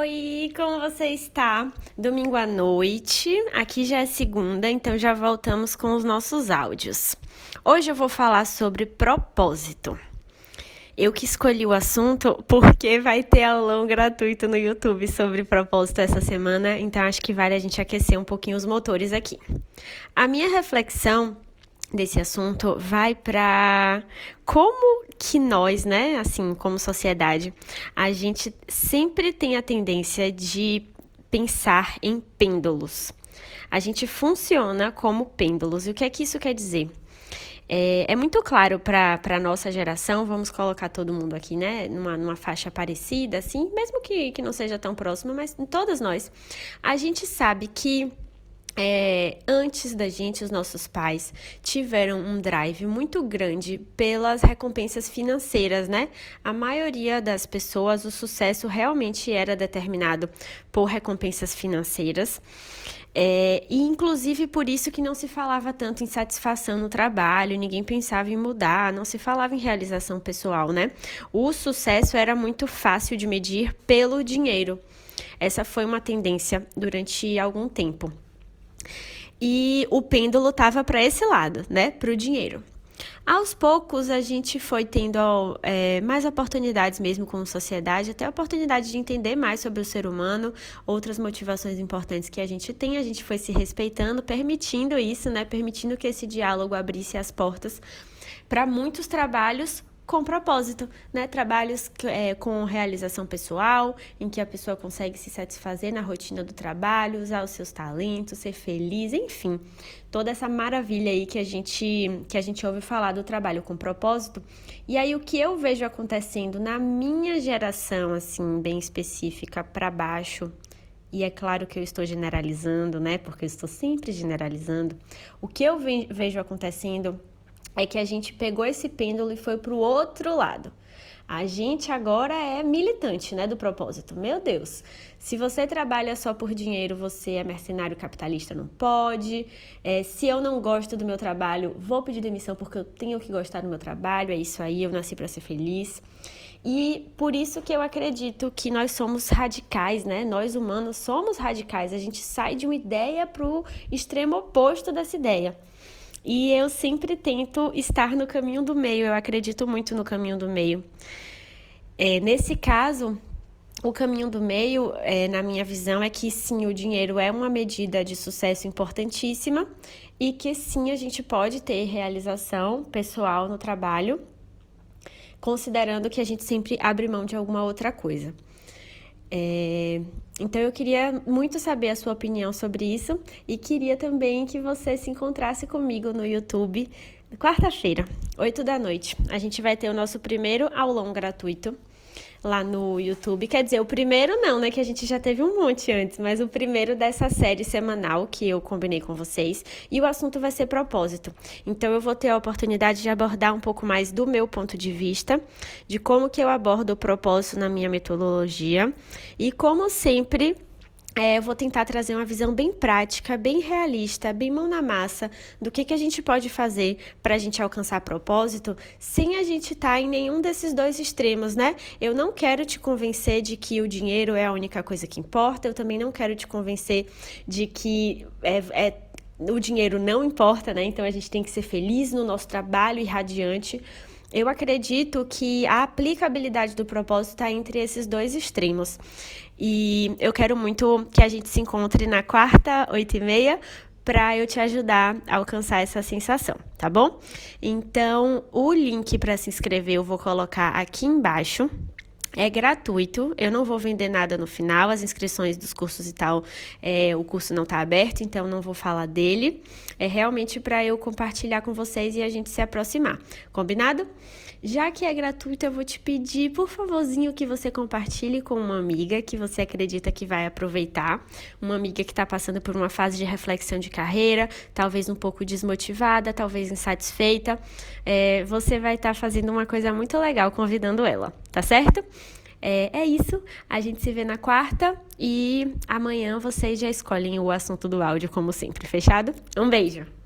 Oi, como você está? Domingo à noite, aqui já é segunda, então já voltamos com os nossos áudios. Hoje eu vou falar sobre propósito. Eu que escolhi o assunto porque vai ter aulão gratuito no YouTube sobre propósito essa semana, então acho que vale a gente aquecer um pouquinho os motores aqui. A minha reflexão desse assunto vai para como que nós, né, assim, como sociedade, a gente sempre tem a tendência de pensar em pêndulos. A gente funciona como pêndulos. E o que é que isso quer dizer? É, é muito claro para a nossa geração, vamos colocar todo mundo aqui, né, numa, numa faixa parecida, assim, mesmo que, que não seja tão próxima, mas todas nós. A gente sabe que é, antes da gente, os nossos pais tiveram um drive muito grande pelas recompensas financeiras, né? A maioria das pessoas, o sucesso realmente era determinado por recompensas financeiras. É, e inclusive por isso que não se falava tanto em satisfação no trabalho, ninguém pensava em mudar, não se falava em realização pessoal, né? O sucesso era muito fácil de medir pelo dinheiro. Essa foi uma tendência durante algum tempo. E o pêndulo estava para esse lado, né? Para o dinheiro. Aos poucos, a gente foi tendo é, mais oportunidades mesmo como sociedade, até a oportunidade de entender mais sobre o ser humano, outras motivações importantes que a gente tem, a gente foi se respeitando, permitindo isso, né? Permitindo que esse diálogo abrisse as portas para muitos trabalhos com propósito, né? Trabalhos é, com realização pessoal, em que a pessoa consegue se satisfazer na rotina do trabalho, usar os seus talentos, ser feliz, enfim, toda essa maravilha aí que a gente que a gente ouve falar do trabalho com propósito. E aí o que eu vejo acontecendo na minha geração, assim, bem específica para baixo, e é claro que eu estou generalizando, né? Porque eu estou sempre generalizando. O que eu vejo acontecendo é que a gente pegou esse pêndulo e foi para o outro lado. A gente agora é militante, né, do propósito. Meu Deus, se você trabalha só por dinheiro, você é mercenário capitalista, não pode. É, se eu não gosto do meu trabalho, vou pedir demissão porque eu tenho que gostar do meu trabalho. É isso aí, eu nasci para ser feliz. E por isso que eu acredito que nós somos radicais, né? Nós humanos somos radicais. A gente sai de uma ideia para o extremo oposto dessa ideia. E eu sempre tento estar no caminho do meio, eu acredito muito no caminho do meio. É, nesse caso, o caminho do meio, é, na minha visão, é que sim, o dinheiro é uma medida de sucesso importantíssima e que sim, a gente pode ter realização pessoal no trabalho, considerando que a gente sempre abre mão de alguma outra coisa. É, então eu queria muito saber a sua opinião sobre isso e queria também que você se encontrasse comigo no YouTube quarta-feira, 8 da noite. A gente vai ter o nosso primeiro aulão gratuito lá no YouTube. Quer dizer, o primeiro não, né? Que a gente já teve um monte antes, mas o primeiro dessa série semanal que eu combinei com vocês. E o assunto vai ser propósito. Então eu vou ter a oportunidade de abordar um pouco mais do meu ponto de vista, de como que eu abordo o propósito na minha metodologia. E como sempre, é, eu vou tentar trazer uma visão bem prática, bem realista, bem mão na massa do que, que a gente pode fazer para a gente alcançar propósito sem a gente estar tá em nenhum desses dois extremos, né? Eu não quero te convencer de que o dinheiro é a única coisa que importa, eu também não quero te convencer de que é, é o dinheiro não importa, né? Então a gente tem que ser feliz no nosso trabalho e radiante. Eu acredito que a aplicabilidade do propósito está entre esses dois extremos. E eu quero muito que a gente se encontre na quarta, oito e meia, para eu te ajudar a alcançar essa sensação, tá bom? Então, o link para se inscrever eu vou colocar aqui embaixo. É gratuito, eu não vou vender nada no final, as inscrições dos cursos e tal, é, o curso não está aberto, então não vou falar dele. É realmente para eu compartilhar com vocês e a gente se aproximar. Combinado? Já que é gratuito, eu vou te pedir, por favorzinho, que você compartilhe com uma amiga que você acredita que vai aproveitar, uma amiga que está passando por uma fase de reflexão de carreira, talvez um pouco desmotivada, talvez insatisfeita. É, você vai estar tá fazendo uma coisa muito legal convidando ela, tá certo? É, é, isso. A gente se vê na quarta e amanhã vocês já escolhem o assunto do áudio, como sempre. Fechado? Um beijo!